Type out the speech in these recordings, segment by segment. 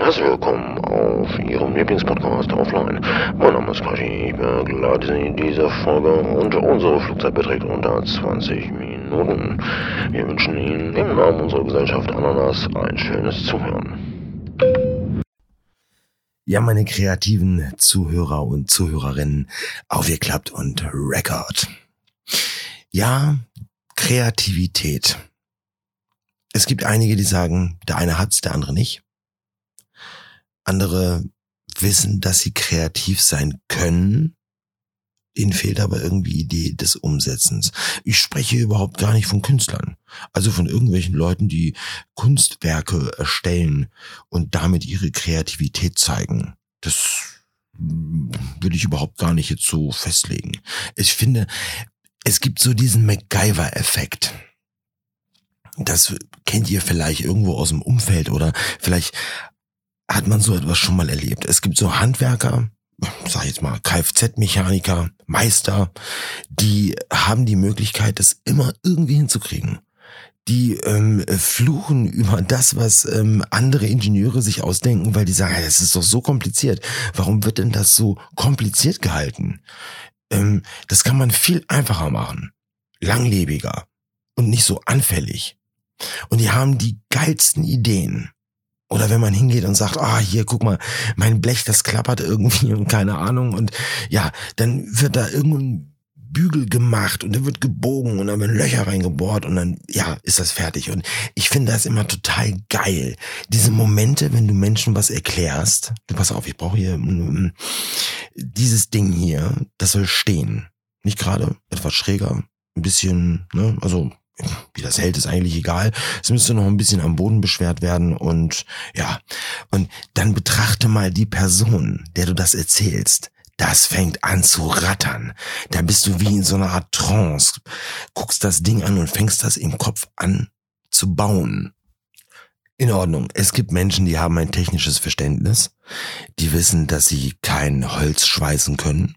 Herzlich willkommen auf Ihrem Lieblingspodcast Offline. Mein Name ist Quashi, ich begleite Sie in dieser Folge und unsere Flugzeit beträgt unter 20 Minuten. Wir wünschen Ihnen im Namen unserer Gesellschaft Ananas ein schönes Zuhören. Ja, meine kreativen Zuhörer und Zuhörerinnen, aufgeklappt und Record. Ja, Kreativität. Es gibt einige, die sagen, der eine hat's, der andere nicht. Andere wissen, dass sie kreativ sein können. Ihnen fehlt aber irgendwie die Idee des Umsetzens. Ich spreche überhaupt gar nicht von Künstlern. Also von irgendwelchen Leuten, die Kunstwerke erstellen und damit ihre Kreativität zeigen. Das würde ich überhaupt gar nicht jetzt so festlegen. Ich finde, es gibt so diesen MacGyver-Effekt. Das kennt ihr vielleicht irgendwo aus dem Umfeld oder vielleicht hat man so etwas schon mal erlebt. Es gibt so Handwerker, sag ich jetzt mal, Kfz-Mechaniker, Meister, die haben die Möglichkeit, das immer irgendwie hinzukriegen. Die ähm, fluchen über das, was ähm, andere Ingenieure sich ausdenken, weil die sagen, hey, das ist doch so kompliziert. Warum wird denn das so kompliziert gehalten? Ähm, das kann man viel einfacher machen, langlebiger und nicht so anfällig. Und die haben die geilsten Ideen. Oder wenn man hingeht und sagt, ah, hier, guck mal, mein Blech, das klappert irgendwie und keine Ahnung. Und ja, dann wird da irgendein Bügel gemacht und der wird gebogen und dann werden Löcher reingebohrt und dann, ja, ist das fertig. Und ich finde das immer total geil. Diese Momente, wenn du Menschen was erklärst, du pass auf, ich brauche hier um, dieses Ding hier, das soll stehen. Nicht gerade etwas schräger, ein bisschen, ne, also wie das hält, ist eigentlich egal. Es müsste noch ein bisschen am Boden beschwert werden und ja. Und dann betrachte mal die Person, der du das erzählst. Das fängt an zu rattern. Da bist du wie in so einer Art Trance. Guckst das Ding an und fängst das im Kopf an zu bauen. In Ordnung. Es gibt Menschen, die haben ein technisches Verständnis. Die wissen, dass sie kein Holz schweißen können.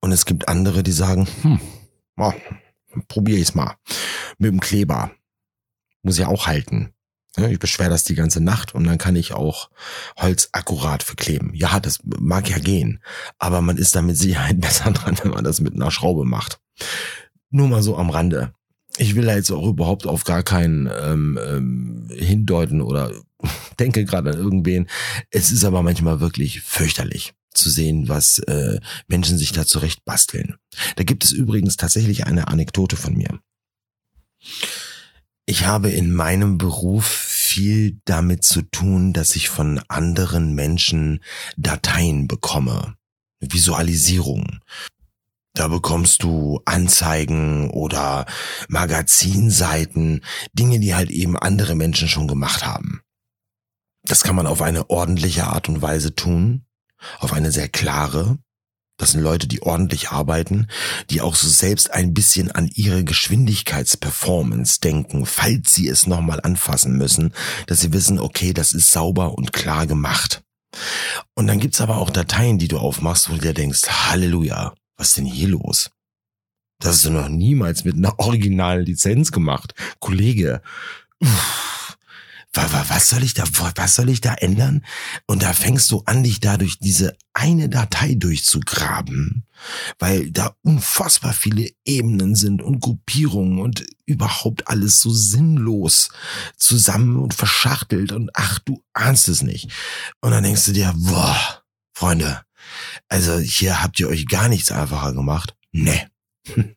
Und es gibt andere, die sagen, hm, oh, probiere ich's mal. Mit dem Kleber. Muss ja auch halten. Ich beschwere das die ganze Nacht und dann kann ich auch Holz akkurat verkleben. Ja, das mag ja gehen, aber man ist da mit Sicherheit besser dran, wenn man das mit einer Schraube macht. Nur mal so am Rande. Ich will da jetzt auch überhaupt auf gar keinen ähm, ähm, hindeuten oder denke gerade an irgendwen. Es ist aber manchmal wirklich fürchterlich zu sehen, was äh, Menschen sich da zurecht basteln. Da gibt es übrigens tatsächlich eine Anekdote von mir. Ich habe in meinem Beruf viel damit zu tun, dass ich von anderen Menschen Dateien bekomme. Visualisierung. Da bekommst du Anzeigen oder Magazinseiten, Dinge, die halt eben andere Menschen schon gemacht haben. Das kann man auf eine ordentliche Art und Weise tun auf eine sehr klare. Das sind Leute, die ordentlich arbeiten, die auch so selbst ein bisschen an ihre Geschwindigkeitsperformance denken, falls sie es nochmal anfassen müssen, dass sie wissen, okay, das ist sauber und klar gemacht. Und dann gibt's aber auch Dateien, die du aufmachst, wo du dir denkst, Halleluja, was denn hier los? Das hast du noch niemals mit einer originalen Lizenz gemacht. Kollege, uff, was soll ich da, was soll ich da ändern? Und da fängst du an, dich dadurch diese eine Datei durchzugraben, weil da unfassbar viele Ebenen sind und Gruppierungen und überhaupt alles so sinnlos zusammen und verschachtelt und ach, du ahnst es nicht. Und dann denkst du dir, boah, Freunde, also hier habt ihr euch gar nichts einfacher gemacht. Nee.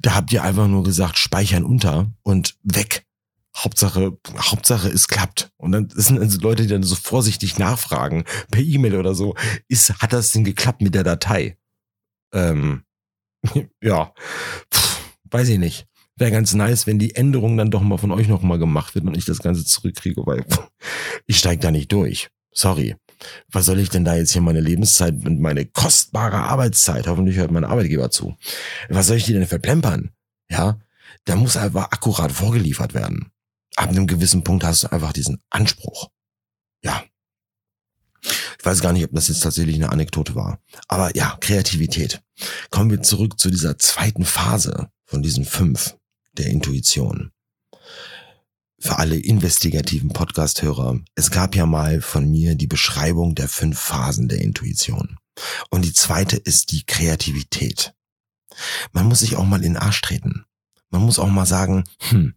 Da habt ihr einfach nur gesagt, speichern unter und weg. Hauptsache, Hauptsache es klappt. Und dann sind also Leute, die dann so vorsichtig nachfragen, per E-Mail oder so, ist, hat das denn geklappt mit der Datei? Ähm, ja, Pff, weiß ich nicht. Wäre ganz nice, wenn die Änderung dann doch mal von euch nochmal gemacht wird und ich das Ganze zurückkriege, weil ich steig da nicht durch. Sorry. Was soll ich denn da jetzt hier meine Lebenszeit und meine kostbare Arbeitszeit, hoffentlich hört mein Arbeitgeber zu. Was soll ich die denn verplempern? Ja, da muss einfach akkurat vorgeliefert werden ab einem gewissen Punkt hast du einfach diesen Anspruch. Ja. Ich weiß gar nicht, ob das jetzt tatsächlich eine Anekdote war. Aber ja, Kreativität. Kommen wir zurück zu dieser zweiten Phase von diesen fünf der Intuition. für alle investigativen Podcast-Hörer, es gab ja mal von mir die Beschreibung der fünf Phasen der Intuition. Und die zweite ist die Kreativität. Man muss sich auch mal in den Arsch treten. Man muss auch mal sagen, hm,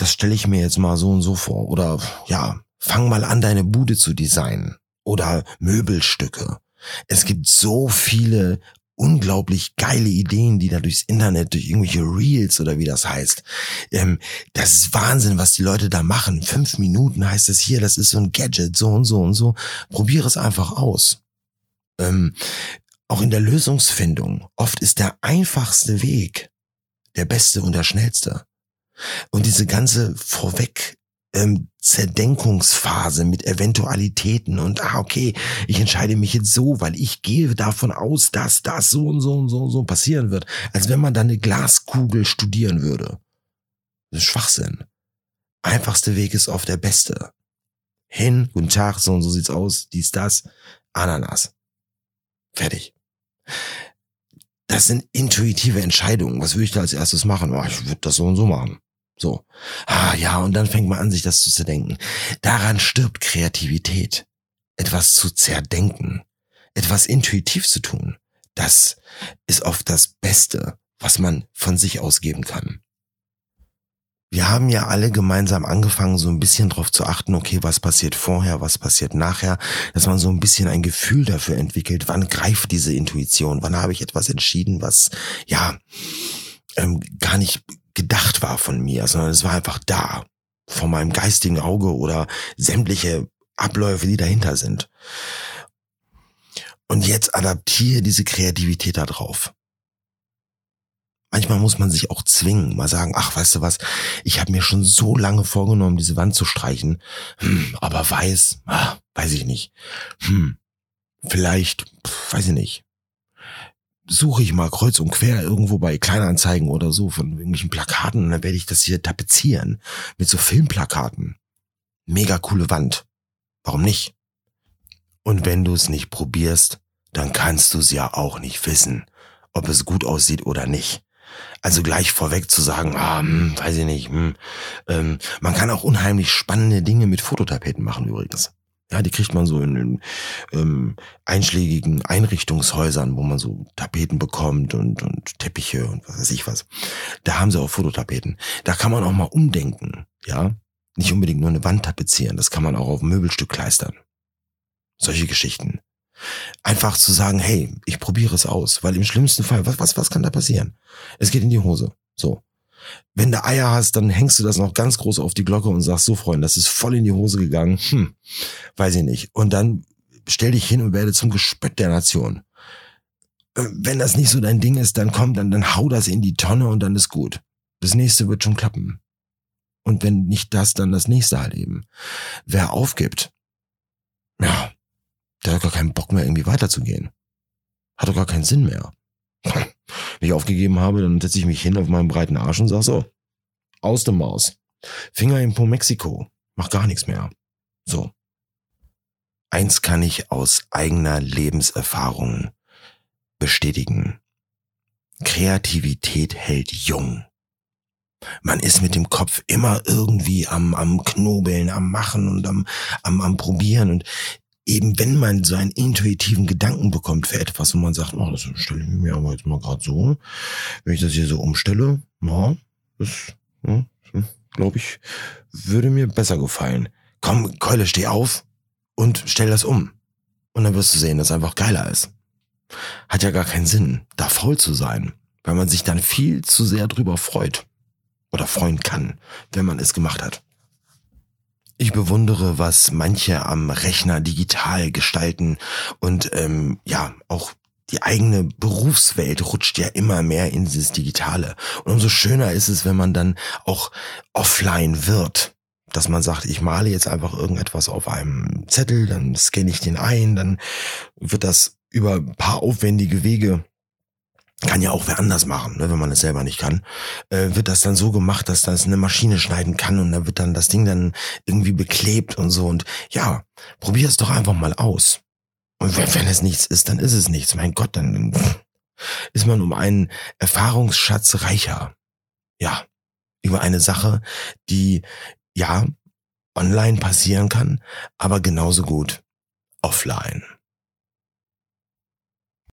das stelle ich mir jetzt mal so und so vor. Oder ja, fang mal an, deine Bude zu designen. Oder Möbelstücke. Es gibt so viele unglaublich geile Ideen, die da durchs Internet, durch irgendwelche Reels oder wie das heißt. Ähm, das ist Wahnsinn, was die Leute da machen. Fünf Minuten heißt es hier, das ist so ein Gadget, so und so und so. Probiere es einfach aus. Ähm, auch in der Lösungsfindung. Oft ist der einfachste Weg der beste und der schnellste. Und diese ganze vorweg ähm, Zerdenkungsphase mit Eventualitäten und ah, okay, ich entscheide mich jetzt so, weil ich gehe davon aus, dass das so und so und so und so passieren wird, als wenn man dann eine Glaskugel studieren würde. Das ist Schwachsinn. Einfachste Weg ist oft der beste. Hin, guten Tag, so und so sieht's aus, dies, das, Ananas. Fertig. Das sind intuitive Entscheidungen. Was würde ich da als erstes machen? Oh, ich würde das so und so machen. So. Ah, ja, und dann fängt man an, sich das zu zerdenken. Daran stirbt Kreativität. Etwas zu zerdenken. Etwas intuitiv zu tun. Das ist oft das Beste, was man von sich ausgeben kann. Wir haben ja alle gemeinsam angefangen, so ein bisschen drauf zu achten, okay, was passiert vorher, was passiert nachher, dass man so ein bisschen ein Gefühl dafür entwickelt, wann greift diese Intuition, wann habe ich etwas entschieden, was, ja, ähm, gar nicht gedacht war von mir, sondern es war einfach da, vor meinem geistigen Auge oder sämtliche Abläufe, die dahinter sind. Und jetzt adaptiere diese Kreativität da drauf. Manchmal muss man sich auch zwingen, mal sagen, ach, weißt du was, ich habe mir schon so lange vorgenommen, diese Wand zu streichen, hm, aber weiß, ah, weiß ich nicht. Hm, vielleicht, weiß ich nicht, suche ich mal kreuz und quer irgendwo bei Kleinanzeigen oder so von irgendwelchen Plakaten und dann werde ich das hier tapezieren mit so Filmplakaten. Mega coole Wand. Warum nicht? Und wenn du es nicht probierst, dann kannst du es ja auch nicht wissen, ob es gut aussieht oder nicht. Also gleich vorweg zu sagen, ah, hm, weiß ich nicht, hm, ähm, man kann auch unheimlich spannende Dinge mit Fototapeten machen übrigens. Ja, die kriegt man so in, in ähm, einschlägigen Einrichtungshäusern, wo man so Tapeten bekommt und, und Teppiche und was weiß ich was. Da haben sie auch Fototapeten. Da kann man auch mal umdenken, ja. Nicht unbedingt nur eine Wand tapezieren, das kann man auch auf ein Möbelstück kleistern. Solche Geschichten. Einfach zu sagen, hey, ich probiere es aus, weil im schlimmsten Fall, was, was, was kann da passieren? Es geht in die Hose. So. Wenn du Eier hast, dann hängst du das noch ganz groß auf die Glocke und sagst, so Freund, das ist voll in die Hose gegangen. Hm, weiß ich nicht. Und dann stell dich hin und werde zum Gespött der Nation. Äh, wenn das nicht so dein Ding ist, dann komm, dann, dann hau das in die Tonne und dann ist gut. Das nächste wird schon klappen. Und wenn nicht das, dann das nächste halt eben. Wer aufgibt, ja, der hat gar keinen Bock mehr irgendwie weiterzugehen. Hat doch gar keinen Sinn mehr. Wenn ich aufgegeben habe, dann setze ich mich hin auf meinen breiten Arsch und sag so, aus dem Maus. Finger in Po Mexiko. Mach gar nichts mehr. So. Eins kann ich aus eigener Lebenserfahrung bestätigen. Kreativität hält jung. Man ist mit dem Kopf immer irgendwie am, am Knobeln, am Machen und am, am, am Probieren. Und eben wenn man so einen intuitiven Gedanken bekommt für etwas, wo man sagt, oh, das stelle ich mir aber jetzt mal gerade so, wenn ich das hier so umstelle, ja, das, ja, glaube ich, würde mir besser gefallen. Komm, Keule, steh auf und stell das um. Und dann wirst du sehen, dass es einfach geiler ist. Hat ja gar keinen Sinn, da faul zu sein, weil man sich dann viel zu sehr drüber freut. Oder freuen kann, wenn man es gemacht hat. Ich bewundere, was manche am Rechner digital gestalten und ähm, ja, auch die eigene Berufswelt rutscht ja immer mehr in dieses Digitale. Und umso schöner ist es, wenn man dann auch offline wird. Dass man sagt, ich male jetzt einfach irgendetwas auf einem Zettel, dann scanne ich den ein, dann wird das über ein paar aufwendige Wege kann ja auch wer anders machen, ne, wenn man es selber nicht kann, äh, wird das dann so gemacht, dass das eine Maschine schneiden kann und dann wird dann das Ding dann irgendwie beklebt und so und ja, probier es doch einfach mal aus. Und wenn, wenn es nichts ist, dann ist es nichts. Mein Gott, dann ist man um einen Erfahrungsschatz reicher. Ja, über eine Sache, die ja, online passieren kann, aber genauso gut offline.